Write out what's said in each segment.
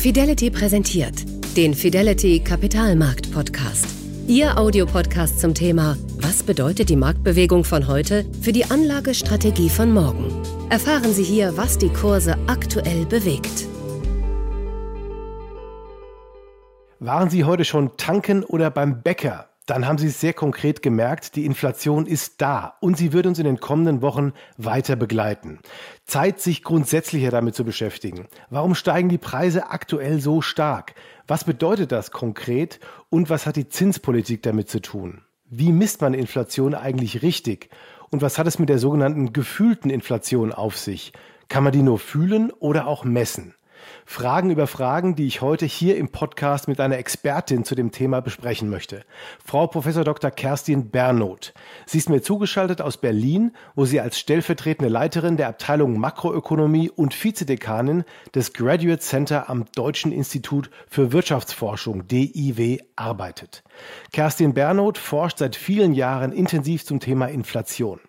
Fidelity präsentiert den Fidelity Kapitalmarkt Podcast. Ihr Audiopodcast zum Thema Was bedeutet die Marktbewegung von heute für die Anlagestrategie von morgen? Erfahren Sie hier, was die Kurse aktuell bewegt. Waren Sie heute schon tanken oder beim Bäcker? Dann haben Sie es sehr konkret gemerkt, die Inflation ist da und sie wird uns in den kommenden Wochen weiter begleiten. Zeit, sich grundsätzlicher damit zu beschäftigen. Warum steigen die Preise aktuell so stark? Was bedeutet das konkret und was hat die Zinspolitik damit zu tun? Wie misst man Inflation eigentlich richtig? Und was hat es mit der sogenannten gefühlten Inflation auf sich? Kann man die nur fühlen oder auch messen? Fragen über Fragen, die ich heute hier im Podcast mit einer Expertin zu dem Thema besprechen möchte. Frau Prof. Dr. Kerstin Bernoth. Sie ist mir zugeschaltet aus Berlin, wo sie als stellvertretende Leiterin der Abteilung Makroökonomie und Vizedekanin des Graduate Center am Deutschen Institut für Wirtschaftsforschung DIW arbeitet. Kerstin Bernoth forscht seit vielen Jahren intensiv zum Thema Inflation.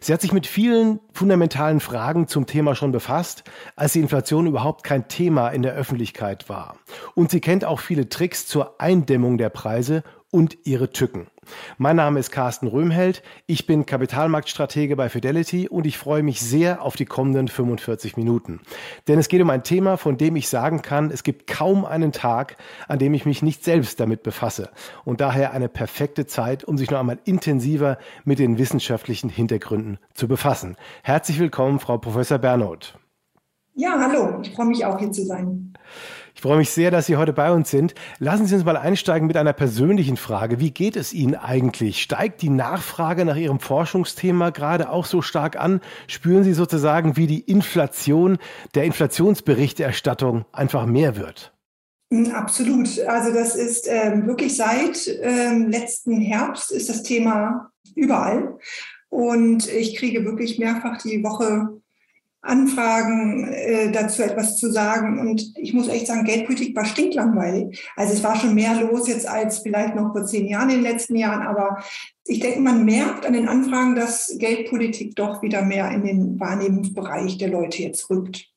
Sie hat sich mit vielen fundamentalen Fragen zum Thema schon befasst, als die Inflation überhaupt kein Thema in der Öffentlichkeit war. Und sie kennt auch viele Tricks zur Eindämmung der Preise und ihre Tücken. Mein Name ist Carsten Röhmheld, ich bin Kapitalmarktstratege bei Fidelity und ich freue mich sehr auf die kommenden 45 Minuten. Denn es geht um ein Thema, von dem ich sagen kann, es gibt kaum einen Tag, an dem ich mich nicht selbst damit befasse. Und daher eine perfekte Zeit, um sich noch einmal intensiver mit den wissenschaftlichen Hintergründen zu befassen. Herzlich willkommen, Frau Professor Bernoth. Ja, hallo, ich freue mich auch hier zu sein. Ich freue mich sehr, dass Sie heute bei uns sind. Lassen Sie uns mal einsteigen mit einer persönlichen Frage. Wie geht es Ihnen eigentlich? Steigt die Nachfrage nach Ihrem Forschungsthema gerade auch so stark an? Spüren Sie sozusagen, wie die Inflation der Inflationsberichterstattung einfach mehr wird? Hm, absolut. Also das ist ähm, wirklich seit ähm, letzten Herbst ist das Thema überall. Und ich kriege wirklich mehrfach die Woche Anfragen äh, dazu etwas zu sagen. Und ich muss echt sagen, Geldpolitik war stinklangweilig. Also es war schon mehr los jetzt als vielleicht noch vor zehn Jahren in den letzten Jahren. Aber ich denke, man merkt an den Anfragen, dass Geldpolitik doch wieder mehr in den Wahrnehmungsbereich der Leute jetzt rückt.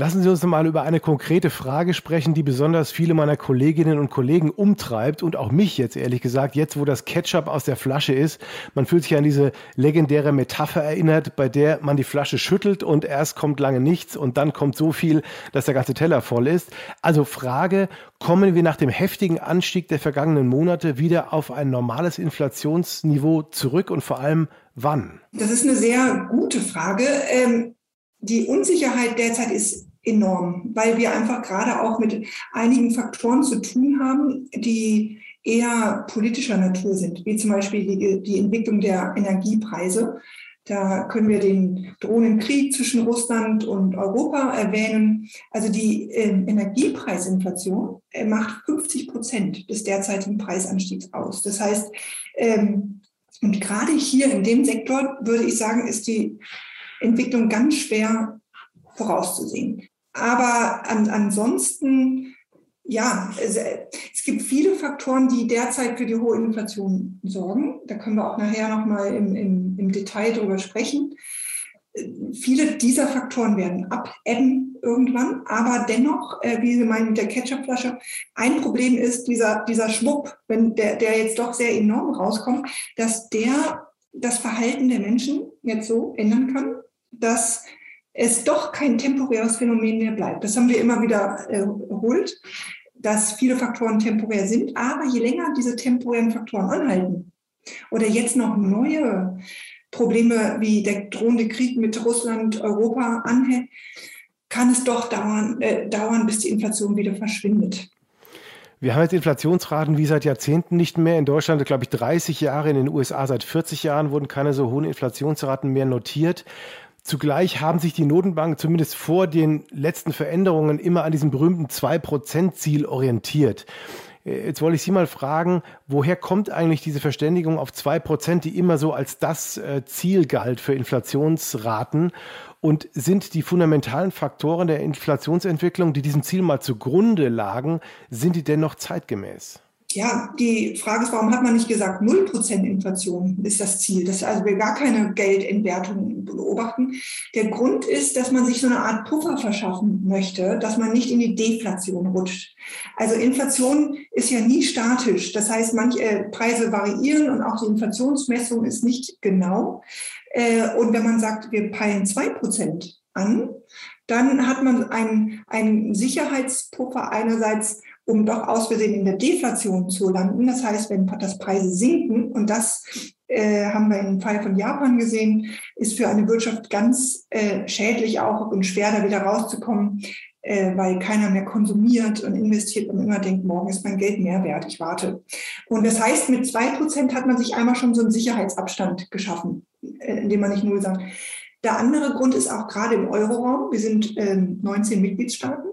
Lassen Sie uns mal über eine konkrete Frage sprechen, die besonders viele meiner Kolleginnen und Kollegen umtreibt und auch mich jetzt ehrlich gesagt, jetzt wo das Ketchup aus der Flasche ist. Man fühlt sich an diese legendäre Metapher erinnert, bei der man die Flasche schüttelt und erst kommt lange nichts und dann kommt so viel, dass der ganze Teller voll ist. Also Frage, kommen wir nach dem heftigen Anstieg der vergangenen Monate wieder auf ein normales Inflationsniveau zurück und vor allem wann? Das ist eine sehr gute Frage. Ähm die Unsicherheit derzeit ist enorm, weil wir einfach gerade auch mit einigen Faktoren zu tun haben, die eher politischer Natur sind, wie zum Beispiel die, die Entwicklung der Energiepreise. Da können wir den drohenden Krieg zwischen Russland und Europa erwähnen. Also die äh, Energiepreisinflation äh, macht 50 Prozent des derzeitigen Preisanstiegs aus. Das heißt, ähm, und gerade hier in dem Sektor würde ich sagen, ist die Entwicklung ganz schwer vorauszusehen. Aber an, ansonsten, ja, es, es, gibt viele Faktoren, die derzeit für die hohe Inflation sorgen. Da können wir auch nachher nochmal im, im, im Detail drüber sprechen. Viele dieser Faktoren werden abebben irgendwann, aber dennoch, äh, wie Sie meinen mit der Ketchupflasche, ein Problem ist dieser, dieser Schwupp, wenn der, der jetzt doch sehr enorm rauskommt, dass der das Verhalten der Menschen jetzt so ändern kann, dass es doch kein temporäres Phänomen mehr bleibt. Das haben wir immer wieder äh, erholt, dass viele Faktoren temporär sind. Aber je länger diese temporären Faktoren anhalten oder jetzt noch neue Probleme wie der drohende Krieg mit Russland, Europa anhält, kann es doch dauern, äh, dauern, bis die Inflation wieder verschwindet. Wir haben jetzt Inflationsraten wie seit Jahrzehnten nicht mehr. In Deutschland, glaube ich, 30 Jahre, in den USA seit 40 Jahren wurden keine so hohen Inflationsraten mehr notiert. Zugleich haben sich die Notenbanken zumindest vor den letzten Veränderungen immer an diesem berühmten 2-Prozent-Ziel orientiert. Äh, jetzt wollte ich Sie mal fragen, woher kommt eigentlich diese Verständigung auf 2%, die immer so als das äh, Ziel galt für Inflationsraten? Und sind die fundamentalen Faktoren der Inflationsentwicklung, die diesem Ziel mal zugrunde lagen, sind die dennoch zeitgemäß? Ja, die Frage ist, warum hat man nicht gesagt, 0% Inflation ist das Ziel, dass also wir gar keine Geldentwertung beobachten. Der Grund ist, dass man sich so eine Art Puffer verschaffen möchte, dass man nicht in die Deflation rutscht. Also Inflation ist ja nie statisch. Das heißt, manche äh, Preise variieren und auch die Inflationsmessung ist nicht genau. Äh, und wenn man sagt, wir peilen 2% an, dann hat man einen, einen Sicherheitspuffer einerseits um doch aus Versehen in der Deflation zu landen. Das heißt, wenn das Preise sinken, und das äh, haben wir im Fall von Japan gesehen, ist für eine Wirtschaft ganz äh, schädlich auch und schwer da wieder rauszukommen, äh, weil keiner mehr konsumiert und investiert und immer denkt, morgen ist mein Geld mehr wert, ich warte. Und das heißt, mit zwei Prozent hat man sich einmal schon so einen Sicherheitsabstand geschaffen, äh, indem man nicht null sagt. Der andere Grund ist auch gerade im Euroraum, wir sind äh, 19 Mitgliedstaaten,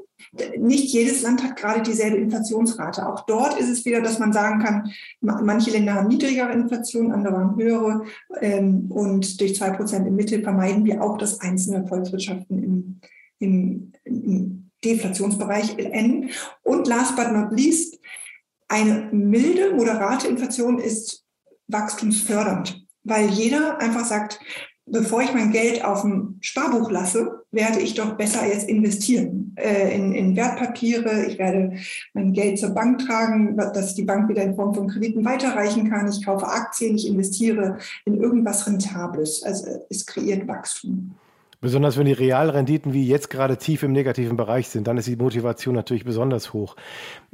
nicht jedes Land hat gerade dieselbe Inflationsrate. Auch dort ist es wieder, dass man sagen kann, manche Länder haben niedrigere Inflation, andere haben höhere. Ähm, und durch zwei Prozent im Mittel vermeiden wir auch, dass einzelne Volkswirtschaften im, im, im Deflationsbereich enden. Und last but not least, eine milde, moderate Inflation ist wachstumsfördernd, weil jeder einfach sagt, bevor ich mein Geld auf dem Sparbuch lasse, werde ich doch besser jetzt investieren äh, in, in Wertpapiere. Ich werde mein Geld zur Bank tragen, dass die Bank wieder in Form von Krediten weiterreichen kann. Ich kaufe Aktien, ich investiere in irgendwas Rentables. Also es kreiert Wachstum. Besonders wenn die Realrenditen wie jetzt gerade tief im negativen Bereich sind, dann ist die Motivation natürlich besonders hoch.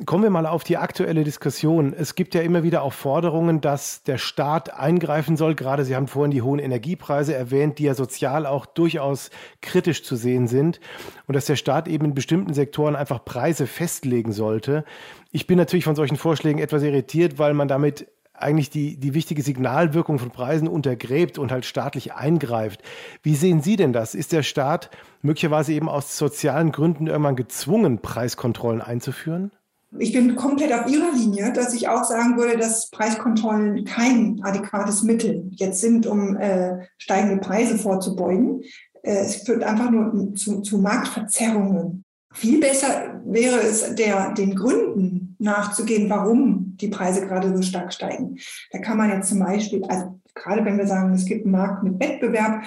Kommen wir mal auf die aktuelle Diskussion. Es gibt ja immer wieder auch Forderungen, dass der Staat eingreifen soll. Gerade Sie haben vorhin die hohen Energiepreise erwähnt, die ja sozial auch durchaus kritisch zu sehen sind. Und dass der Staat eben in bestimmten Sektoren einfach Preise festlegen sollte. Ich bin natürlich von solchen Vorschlägen etwas irritiert, weil man damit eigentlich die, die wichtige Signalwirkung von Preisen untergräbt und halt staatlich eingreift. Wie sehen Sie denn das? Ist der Staat möglicherweise eben aus sozialen Gründen irgendwann gezwungen, Preiskontrollen einzuführen? Ich bin komplett auf Ihrer Linie, dass ich auch sagen würde, dass Preiskontrollen kein adäquates Mittel jetzt sind, um äh, steigende Preise vorzubeugen. Äh, es führt einfach nur zu, zu Marktverzerrungen. Viel besser wäre es, der, den Gründen nachzugehen, warum die Preise gerade so stark steigen. Da kann man jetzt zum Beispiel, also gerade wenn wir sagen, es gibt einen Markt mit Wettbewerb,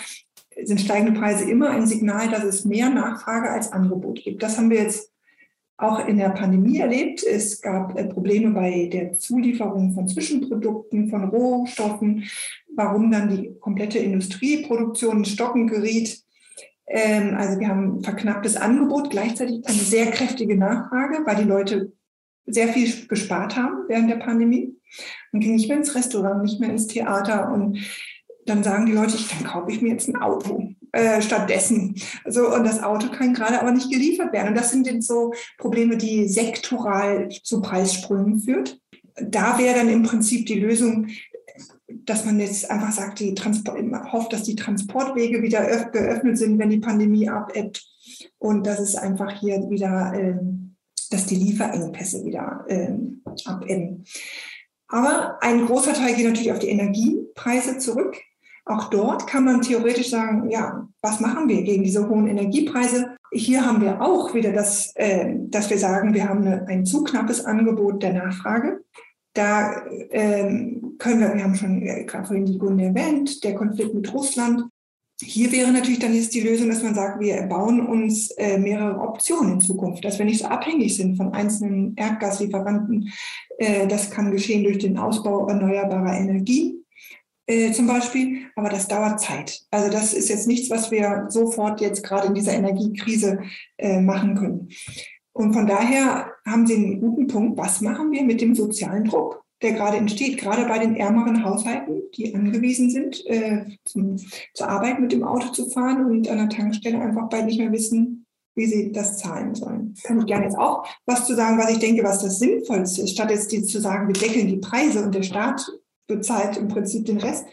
sind steigende Preise immer ein Signal, dass es mehr Nachfrage als Angebot gibt. Das haben wir jetzt auch in der Pandemie erlebt. Es gab äh, Probleme bei der Zulieferung von Zwischenprodukten, von Rohstoffen, warum dann die komplette Industrieproduktion in Stocken geriet. Ähm, also wir haben verknapptes Angebot, gleichzeitig eine sehr kräftige Nachfrage, weil die Leute sehr viel gespart haben während der Pandemie. Man ging nicht mehr ins Restaurant, nicht mehr ins Theater und dann sagen die Leute, dann kaufe ich mir jetzt ein Auto äh, stattdessen. Also, und das Auto kann gerade aber nicht geliefert werden. Und das sind jetzt so Probleme, die sektoral zu Preissprüngen führt. Da wäre dann im Prinzip die Lösung, dass man jetzt einfach sagt, die Transport, hofft, dass die Transportwege wieder geöffnet sind, wenn die Pandemie abebbt und dass es einfach hier wieder, äh, dass die Lieferengpässe wieder äh, abebben. Aber ein großer Teil geht natürlich auf die Energiepreise zurück. Auch dort kann man theoretisch sagen, ja, was machen wir gegen diese hohen Energiepreise? Hier haben wir auch wieder das, äh, dass wir sagen, wir haben eine, ein zu knappes Angebot der Nachfrage. Da ähm, können wir, wir haben schon äh, gerade vorhin die Gunde erwähnt, der Konflikt mit Russland. Hier wäre natürlich dann jetzt die Lösung, dass man sagt, wir bauen uns äh, mehrere Optionen in Zukunft, dass wir nicht so abhängig sind von einzelnen Erdgaslieferanten. Äh, das kann geschehen durch den Ausbau erneuerbarer Energie äh, zum Beispiel, aber das dauert Zeit. Also das ist jetzt nichts, was wir sofort jetzt gerade in dieser Energiekrise äh, machen können. Und von daher haben Sie einen guten Punkt. Was machen wir mit dem sozialen Druck, der gerade entsteht, gerade bei den ärmeren Haushalten, die angewiesen sind, äh, zum, zur Arbeit mit dem Auto zu fahren und an der Tankstelle einfach bald nicht mehr wissen, wie sie das zahlen sollen. Kann ich gerne jetzt auch was zu sagen, was ich denke, was das Sinnvollste ist, statt jetzt zu sagen, wir deckeln die Preise und der Staat bezahlt im Prinzip den Rest.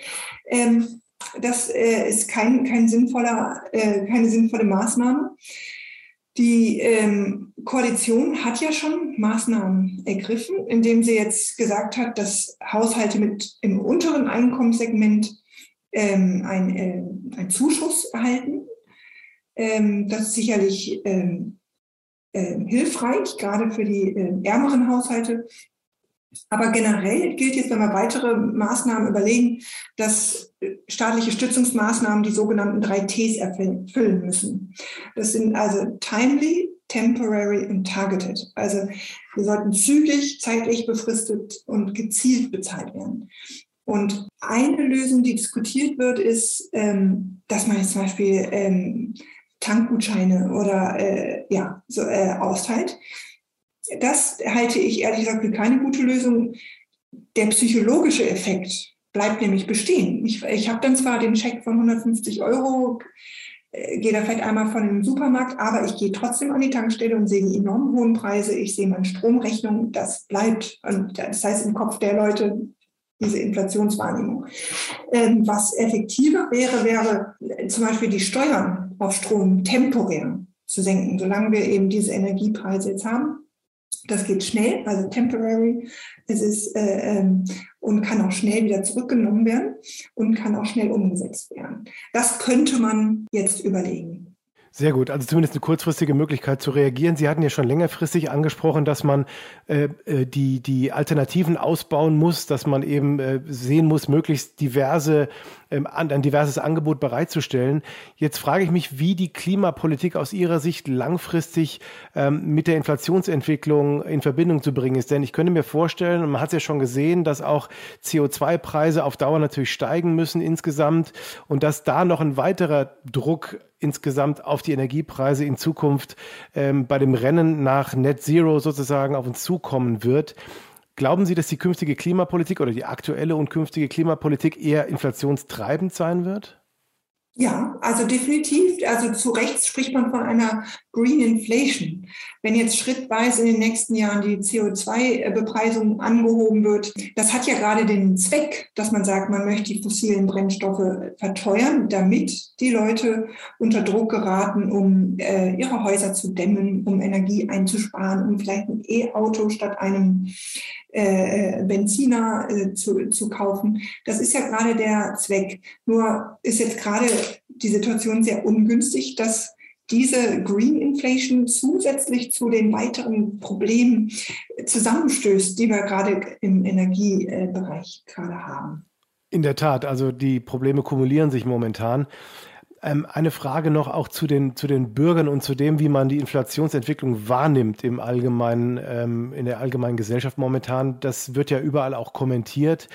Ähm, das äh, ist kein, kein sinnvoller, äh, keine sinnvolle Maßnahme. Die ähm, Koalition hat ja schon Maßnahmen ergriffen, indem sie jetzt gesagt hat, dass Haushalte mit im unteren Einkommenssegment ähm, ein, äh, einen Zuschuss erhalten. Ähm, das ist sicherlich ähm, äh, hilfreich, gerade für die äh, ärmeren Haushalte. Aber generell gilt jetzt, wenn wir weitere Maßnahmen überlegen, dass staatliche Stützungsmaßnahmen die sogenannten drei Ts erfüllen müssen. Das sind also timely, temporary und targeted. Also wir sollten zügig, zeitlich befristet und gezielt bezahlt werden. Und eine Lösung, die diskutiert wird, ist, ähm, dass man jetzt zum Beispiel ähm, Tankgutscheine oder äh, ja, so, äh, austeilt. Das halte ich ehrlich gesagt für keine gute Lösung. Der psychologische Effekt bleibt nämlich bestehen. Ich, ich habe dann zwar den Scheck von 150 Euro, äh, gehe da vielleicht einmal von dem Supermarkt, aber ich gehe trotzdem an die Tankstelle und sehe die enorm hohen Preise. Ich sehe meine Stromrechnung, das bleibt. Und das heißt im Kopf der Leute, diese Inflationswahrnehmung. Ähm, was effektiver wäre, wäre äh, zum Beispiel die Steuern auf Strom temporär zu senken, solange wir eben diese Energiepreise jetzt haben. Das geht schnell, also temporary. Es ist äh, ähm, und kann auch schnell wieder zurückgenommen werden und kann auch schnell umgesetzt werden. Das könnte man jetzt überlegen. Sehr gut, also zumindest eine kurzfristige Möglichkeit zu reagieren. Sie hatten ja schon längerfristig angesprochen, dass man äh, äh, die, die Alternativen ausbauen muss, dass man eben äh, sehen muss, möglichst diverse, ähm, ein diverses Angebot bereitzustellen. Jetzt frage ich mich, wie die Klimapolitik aus Ihrer Sicht langfristig ähm, mit der Inflationsentwicklung in Verbindung zu bringen ist. Denn ich könnte mir vorstellen, und man hat es ja schon gesehen, dass auch CO2-Preise auf Dauer natürlich steigen müssen insgesamt und dass da noch ein weiterer Druck insgesamt auf die Energiepreise in Zukunft ähm, bei dem Rennen nach Net Zero sozusagen auf uns zukommen wird. Glauben Sie, dass die künftige Klimapolitik oder die aktuelle und künftige Klimapolitik eher inflationstreibend sein wird? Ja, also definitiv. Also zu Recht spricht man von einer Green Inflation. Wenn jetzt schrittweise in den nächsten Jahren die CO2-Bepreisung angehoben wird, das hat ja gerade den Zweck, dass man sagt, man möchte die fossilen Brennstoffe verteuern, damit die Leute unter Druck geraten, um äh, ihre Häuser zu dämmen, um Energie einzusparen, um vielleicht ein E-Auto statt einem äh, Benziner äh, zu, zu kaufen. Das ist ja gerade der Zweck. Nur ist jetzt gerade die Situation sehr ungünstig, dass diese Green Inflation zusätzlich zu den weiteren Problemen zusammenstößt, die wir gerade im Energiebereich gerade haben. In der Tat, also die Probleme kumulieren sich momentan. Ähm, eine Frage noch auch zu den, zu den Bürgern und zu dem, wie man die Inflationsentwicklung wahrnimmt im allgemeinen, ähm, in der allgemeinen Gesellschaft momentan. Das wird ja überall auch kommentiert.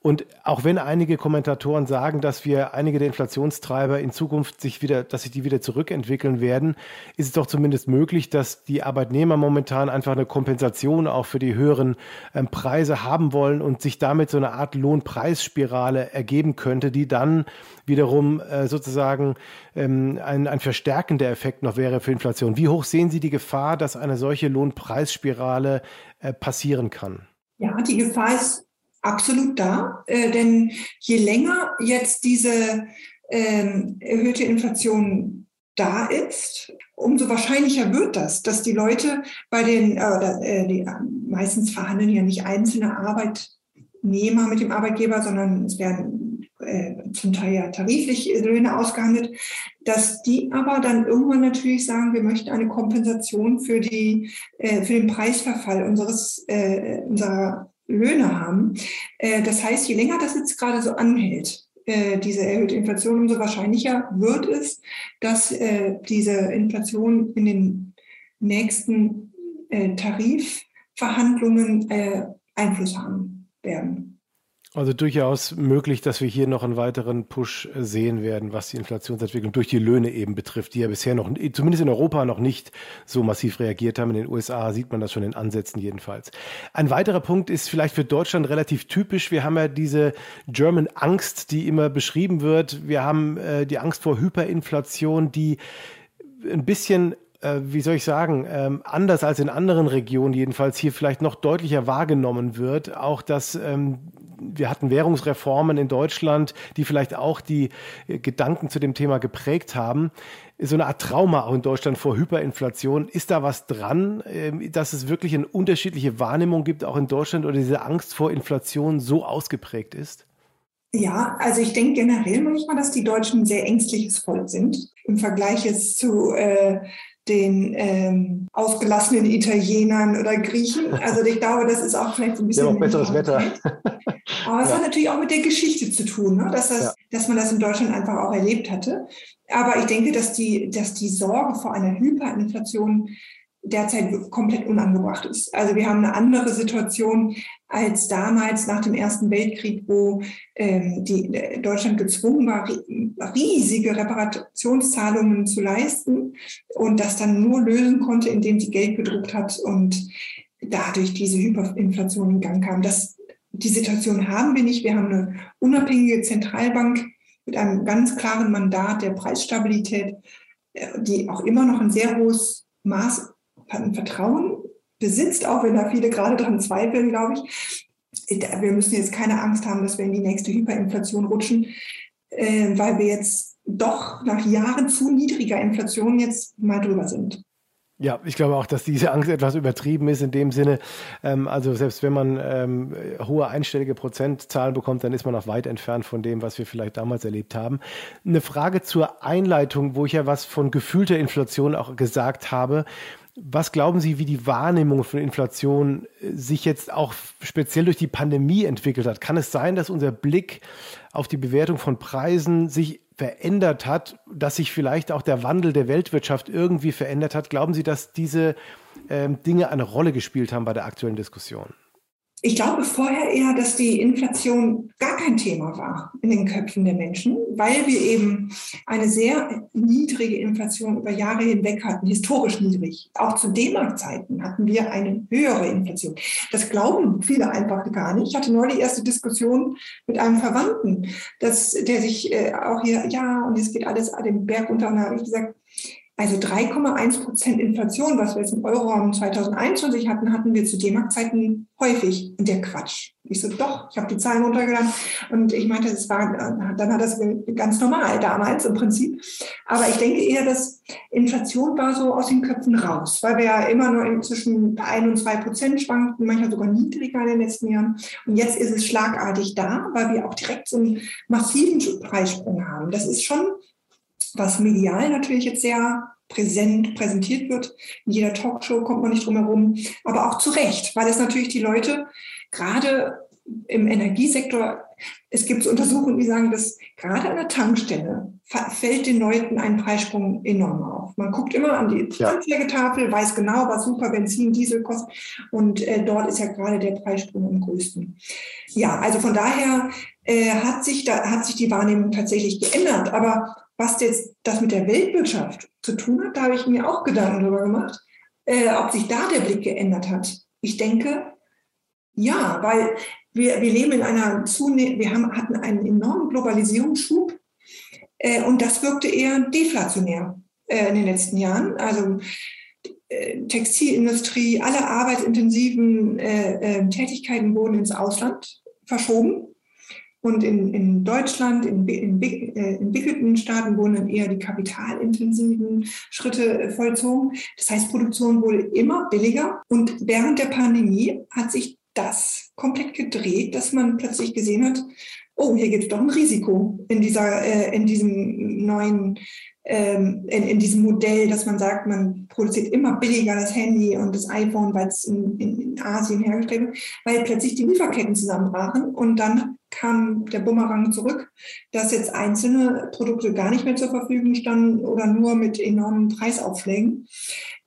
Und auch wenn einige Kommentatoren sagen, dass wir einige der Inflationstreiber in Zukunft sich wieder, dass sich die wieder zurückentwickeln werden, ist es doch zumindest möglich, dass die Arbeitnehmer momentan einfach eine Kompensation auch für die höheren ähm, Preise haben wollen und sich damit so eine Art Lohnpreisspirale ergeben könnte, die dann wiederum äh, sozusagen ähm, ein, ein verstärkender Effekt noch wäre für Inflation. Wie hoch sehen Sie die Gefahr, dass eine solche Lohnpreisspirale äh, passieren kann? Ja, die Gefahr ist absolut da, äh, denn je länger jetzt diese ähm, erhöhte Inflation da ist, umso wahrscheinlicher wird das, dass die Leute bei den, äh, die, äh, meistens verhandeln ja nicht einzelne Arbeitnehmer mit dem Arbeitgeber, sondern es werden äh, zum Teil ja tariflich Löhne ausgehandelt, dass die aber dann irgendwann natürlich sagen, wir möchten eine Kompensation für die äh, für den Preisverfall unseres äh, unserer Löhne haben. Äh, das heißt, je länger das jetzt gerade so anhält, äh, diese erhöhte Inflation, umso wahrscheinlicher wird es, dass äh, diese Inflation in den nächsten Tarifverhandlungen Einfluss haben werden. Also durchaus möglich, dass wir hier noch einen weiteren Push sehen werden, was die Inflationsentwicklung durch die Löhne eben betrifft, die ja bisher noch, zumindest in Europa noch nicht so massiv reagiert haben. In den USA sieht man das schon in Ansätzen jedenfalls. Ein weiterer Punkt ist vielleicht für Deutschland relativ typisch. Wir haben ja diese German Angst, die immer beschrieben wird. Wir haben äh, die Angst vor Hyperinflation, die ein bisschen äh, wie soll ich sagen, ähm, anders als in anderen Regionen jedenfalls hier vielleicht noch deutlicher wahrgenommen wird. Auch, dass ähm, wir hatten Währungsreformen in Deutschland, die vielleicht auch die äh, Gedanken zu dem Thema geprägt haben. So eine Art Trauma auch in Deutschland vor Hyperinflation. Ist da was dran, äh, dass es wirklich eine unterschiedliche Wahrnehmung gibt, auch in Deutschland, oder diese Angst vor Inflation so ausgeprägt ist? Ja, also ich denke generell manchmal, dass die Deutschen ein sehr ängstliches Volk sind im Vergleich zu äh, den ähm, ausgelassenen Italienern oder Griechen. Also ich glaube, das ist auch vielleicht so ein bisschen. Ja, auch besseres Wetter. Aber es ja. hat natürlich auch mit der Geschichte zu tun, ne? dass, das, ja. dass man das in Deutschland einfach auch erlebt hatte. Aber ich denke, dass die, dass die Sorge vor einer Hyperinflation derzeit komplett unangebracht ist. Also wir haben eine andere Situation als damals nach dem Ersten Weltkrieg, wo ähm, die, äh, Deutschland gezwungen war, riesige Reparationszahlungen zu leisten und das dann nur lösen konnte, indem sie Geld gedruckt hat und dadurch diese Hyperinflation in Gang kam. Das, die Situation haben wir nicht. Wir haben eine unabhängige Zentralbank mit einem ganz klaren Mandat der Preisstabilität, äh, die auch immer noch ein sehr hohes Maß Vertrauen besitzt, auch wenn da viele gerade dran zweifeln, glaube ich. Wir müssen jetzt keine Angst haben, dass wir in die nächste Hyperinflation rutschen, äh, weil wir jetzt doch nach Jahren zu niedriger Inflation jetzt mal drüber sind. Ja, ich glaube auch, dass diese Angst etwas übertrieben ist in dem Sinne. Ähm, also selbst wenn man ähm, hohe einstellige Prozentzahlen bekommt, dann ist man noch weit entfernt von dem, was wir vielleicht damals erlebt haben. Eine Frage zur Einleitung, wo ich ja was von gefühlter Inflation auch gesagt habe. Was glauben Sie, wie die Wahrnehmung von Inflation äh, sich jetzt auch speziell durch die Pandemie entwickelt hat? Kann es sein, dass unser Blick auf die Bewertung von Preisen sich verändert hat, dass sich vielleicht auch der Wandel der Weltwirtschaft irgendwie verändert hat? Glauben Sie, dass diese ähm, Dinge eine Rolle gespielt haben bei der aktuellen Diskussion? Ich glaube vorher eher, dass die Inflation gar kein Thema war in den Köpfen der Menschen, weil wir eben eine sehr niedrige Inflation über Jahre hinweg hatten, historisch niedrig. Auch zu D-Mark-Zeiten hatten wir eine höhere Inflation. Das glauben viele einfach gar nicht. Ich hatte neulich die erste Diskussion mit einem Verwandten, dass, der sich äh, auch hier, ja, und jetzt geht alles den Berg runter. Und da habe ich gesagt, also 3,1 Prozent Inflation, was wir jetzt im Euroraum 2021 hatten, hatten wir zu D-Mark-Zeiten häufig. Und der Quatsch. Ich so, doch, ich habe die Zahlen runtergeladen. Und ich meinte, das war, dann hat das ganz normal damals im Prinzip. Aber ich denke eher, dass Inflation war so aus den Köpfen raus, weil wir ja immer nur zwischen 1 und 2 Prozent schwankten, manchmal sogar niedriger in den letzten Jahren. Und jetzt ist es schlagartig da, weil wir auch direkt so einen massiven Preissprung haben. Das ist schon was medial natürlich jetzt sehr präsent präsentiert wird. In jeder Talkshow kommt man nicht drum herum, aber auch zu Recht, weil es natürlich die Leute gerade im Energiesektor, es gibt Untersuchungen, die sagen, dass gerade an der Tankstelle fällt den Leuten ein Preissprung enorm auf. Man guckt immer an die Anzeigetafel, weiß genau, was super Benzin, Diesel kostet und äh, dort ist ja gerade der Preissprung am größten. Ja, also von daher äh, hat, sich da, hat sich die Wahrnehmung tatsächlich geändert, aber was jetzt das mit der Weltwirtschaft zu tun hat, da habe ich mir auch Gedanken darüber gemacht, äh, ob sich da der Blick geändert hat. Ich denke, ja, weil wir, wir leben in einer zunehmenden, wir haben, hatten einen enormen Globalisierungsschub äh, und das wirkte eher deflationär äh, in den letzten Jahren. Also äh, Textilindustrie, alle arbeitsintensiven äh, äh, Tätigkeiten wurden ins Ausland verschoben. Und in, in Deutschland, in, in äh, entwickelten Staaten wurden dann eher die kapitalintensiven Schritte äh, vollzogen. Das heißt, Produktion wurde immer billiger. Und während der Pandemie hat sich das komplett gedreht, dass man plötzlich gesehen hat, oh, hier gibt es doch ein Risiko in, dieser, äh, in diesem neuen ähm, in, in, diesem Modell, dass man sagt, man produziert immer billiger das Handy und das iPhone, weil es in, in, in, Asien hergestellt wird, weil plötzlich die Lieferketten zusammenbrachen und dann kam der Bumerang zurück, dass jetzt einzelne Produkte gar nicht mehr zur Verfügung standen oder nur mit enormen Preisaufschlägen.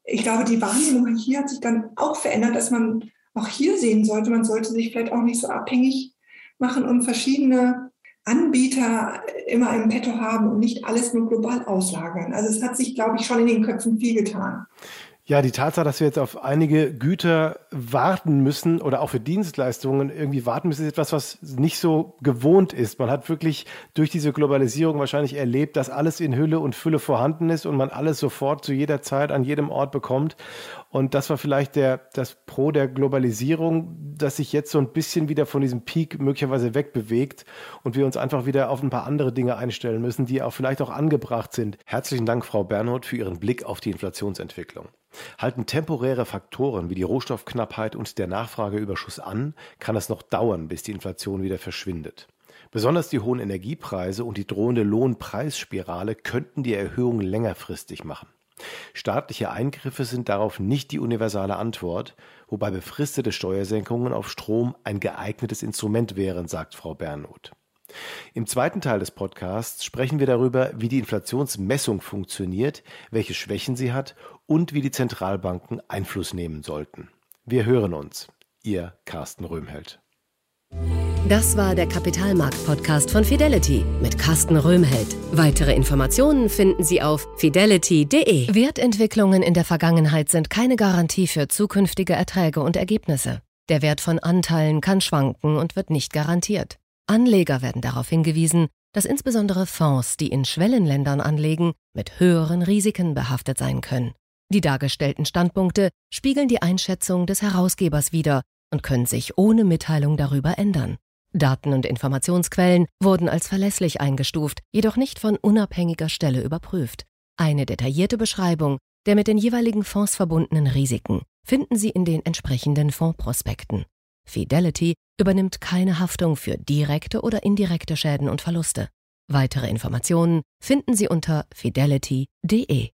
Ich glaube, die Wahrnehmung hier hat sich dann auch verändert, dass man auch hier sehen sollte, man sollte sich vielleicht auch nicht so abhängig machen und verschiedene Anbieter immer im Petto haben und nicht alles nur global auslagern. Also es hat sich, glaube ich, schon in den Köpfen viel getan. Ja, die Tatsache, dass wir jetzt auf einige Güter warten müssen oder auch für Dienstleistungen irgendwie warten müssen, ist etwas, was nicht so gewohnt ist. Man hat wirklich durch diese Globalisierung wahrscheinlich erlebt, dass alles in Hülle und Fülle vorhanden ist und man alles sofort zu jeder Zeit an jedem Ort bekommt. Und das war vielleicht der, das Pro der Globalisierung, dass sich jetzt so ein bisschen wieder von diesem Peak möglicherweise wegbewegt und wir uns einfach wieder auf ein paar andere Dinge einstellen müssen, die auch vielleicht auch angebracht sind. Herzlichen Dank, Frau Bernhold, für Ihren Blick auf die Inflationsentwicklung. Halten temporäre Faktoren wie die Rohstoffknappheit und der Nachfrageüberschuss an, kann es noch dauern, bis die Inflation wieder verschwindet. Besonders die hohen Energiepreise und die drohende Lohnpreisspirale könnten die Erhöhung längerfristig machen. Staatliche Eingriffe sind darauf nicht die universale Antwort, wobei befristete Steuersenkungen auf Strom ein geeignetes Instrument wären, sagt Frau Bernot. Im zweiten Teil des Podcasts sprechen wir darüber, wie die Inflationsmessung funktioniert, welche Schwächen sie hat und wie die Zentralbanken Einfluss nehmen sollten. Wir hören uns. Ihr Carsten Röhmheld. Das war der Kapitalmarkt-Podcast von Fidelity mit Carsten Röhmheld. Weitere Informationen finden Sie auf fidelity.de. Wertentwicklungen in der Vergangenheit sind keine Garantie für zukünftige Erträge und Ergebnisse. Der Wert von Anteilen kann schwanken und wird nicht garantiert. Anleger werden darauf hingewiesen, dass insbesondere Fonds, die in Schwellenländern anlegen, mit höheren Risiken behaftet sein können. Die dargestellten Standpunkte spiegeln die Einschätzung des Herausgebers wider und können sich ohne Mitteilung darüber ändern. Daten und Informationsquellen wurden als verlässlich eingestuft, jedoch nicht von unabhängiger Stelle überprüft. Eine detaillierte Beschreibung der mit den jeweiligen Fonds verbundenen Risiken finden Sie in den entsprechenden Fondsprospekten. Fidelity übernimmt keine Haftung für direkte oder indirekte Schäden und Verluste. Weitere Informationen finden Sie unter fidelity.de.